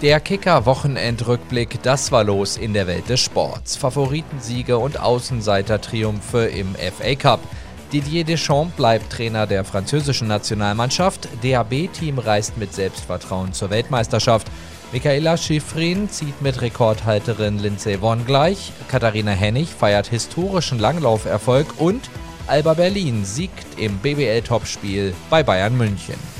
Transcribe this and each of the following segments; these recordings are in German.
Der Kicker-Wochenendrückblick, das war los in der Welt des Sports. Favoritensiege und Außenseiter-Triumphe im FA Cup. Didier Deschamps bleibt Trainer der französischen Nationalmannschaft. DAB-Team reist mit Selbstvertrauen zur Weltmeisterschaft. Michaela Schifrin zieht mit Rekordhalterin Lindsay Vonn gleich. Katharina Hennig feiert historischen Langlauferfolg und Alba Berlin siegt im BBL-Topspiel bei Bayern München.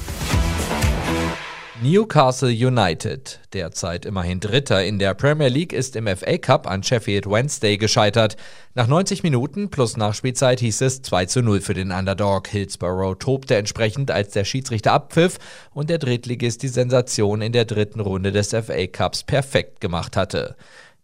Newcastle United, derzeit immerhin Dritter in der Premier League, ist im FA Cup an Sheffield Wednesday gescheitert. Nach 90 Minuten plus Nachspielzeit hieß es 2 zu 0 für den Underdog. Hillsborough tobte entsprechend, als der Schiedsrichter abpfiff und der Drittligist die Sensation in der dritten Runde des FA Cups perfekt gemacht hatte.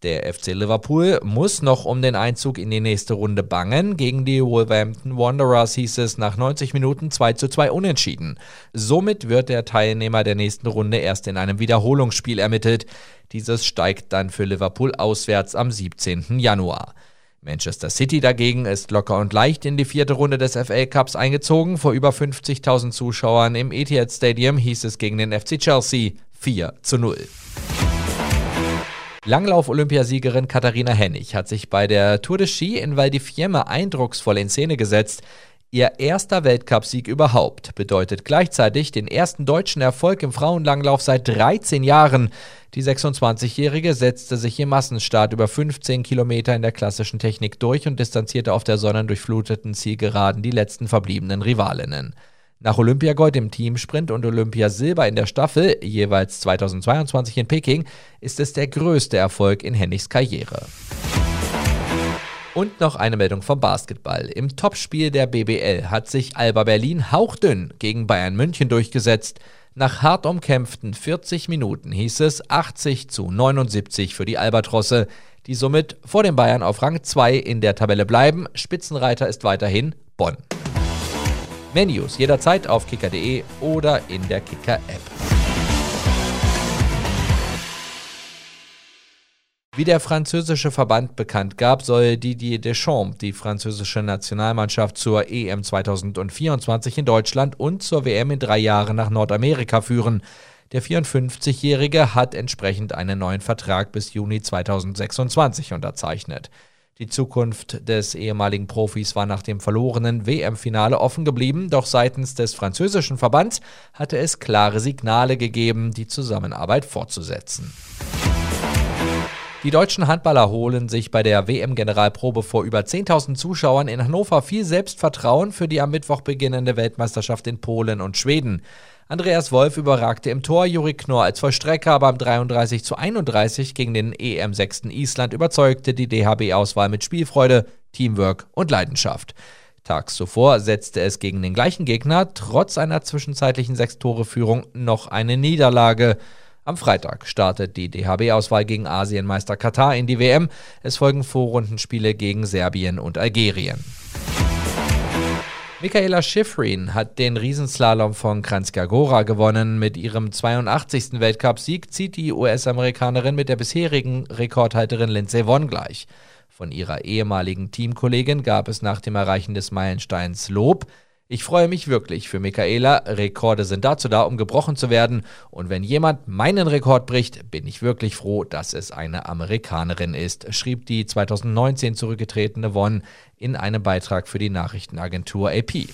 Der FC Liverpool muss noch um den Einzug in die nächste Runde bangen. Gegen die Wolverhampton Wanderers hieß es nach 90 Minuten 2 zu 2 unentschieden. Somit wird der Teilnehmer der nächsten Runde erst in einem Wiederholungsspiel ermittelt. Dieses steigt dann für Liverpool auswärts am 17. Januar. Manchester City dagegen ist locker und leicht in die vierte Runde des FA Cups eingezogen. Vor über 50.000 Zuschauern im Etihad Stadium hieß es gegen den FC Chelsea 4 zu 0. Langlauf-Olympiasiegerin Katharina Hennig hat sich bei der Tour de Ski in Val di Fiemme eindrucksvoll in Szene gesetzt. Ihr erster Weltcupsieg überhaupt bedeutet gleichzeitig den ersten deutschen Erfolg im Frauenlanglauf seit 13 Jahren. Die 26-Jährige setzte sich im Massenstart über 15 Kilometer in der klassischen Technik durch und distanzierte auf der sonnendurchfluteten Zielgeraden die letzten verbliebenen Rivalinnen. Nach Olympiagold im Teamsprint und Olympiasilber in der Staffel, jeweils 2022 in Peking, ist es der größte Erfolg in Hennigs Karriere. Und noch eine Meldung vom Basketball. Im Topspiel der BBL hat sich Alba Berlin hauchdünn gegen Bayern München durchgesetzt. Nach hart umkämpften 40 Minuten hieß es 80 zu 79 für die Albatrosse, die somit vor den Bayern auf Rang 2 in der Tabelle bleiben. Spitzenreiter ist weiterhin Bonn. Menus jederzeit auf kicker.de oder in der Kicker-App. Wie der französische Verband bekannt gab, soll Didier Deschamps die französische Nationalmannschaft zur EM 2024 in Deutschland und zur WM in drei Jahren nach Nordamerika führen. Der 54-Jährige hat entsprechend einen neuen Vertrag bis Juni 2026 unterzeichnet. Die Zukunft des ehemaligen Profis war nach dem verlorenen WM-Finale offen geblieben, doch seitens des französischen Verbands hatte es klare Signale gegeben, die Zusammenarbeit fortzusetzen. Die deutschen Handballer holen sich bei der WM-Generalprobe vor über 10.000 Zuschauern in Hannover viel Selbstvertrauen für die am Mittwoch beginnende Weltmeisterschaft in Polen und Schweden. Andreas Wolf überragte im Tor, Juri Knorr als Vollstrecker beim 33 zu 31 gegen den EM-6. Island überzeugte die DHB-Auswahl mit Spielfreude, Teamwork und Leidenschaft. Tags zuvor setzte es gegen den gleichen Gegner trotz einer zwischenzeitlichen Sechs-Tore-Führung noch eine Niederlage. Am Freitag startet die DHB-Auswahl gegen Asienmeister Katar in die WM. Es folgen Vorrundenspiele gegen Serbien und Algerien. Michaela Schifrin hat den Riesenslalom von Kranjska Gora gewonnen. Mit ihrem 82. Weltcupsieg zieht die US-Amerikanerin mit der bisherigen Rekordhalterin Lindsay Vonn gleich. Von ihrer ehemaligen Teamkollegin gab es nach dem Erreichen des Meilensteins Lob. Ich freue mich wirklich für Michaela. Rekorde sind dazu da, um gebrochen zu werden. Und wenn jemand meinen Rekord bricht, bin ich wirklich froh, dass es eine Amerikanerin ist, schrieb die 2019 zurückgetretene Won in einem Beitrag für die Nachrichtenagentur AP.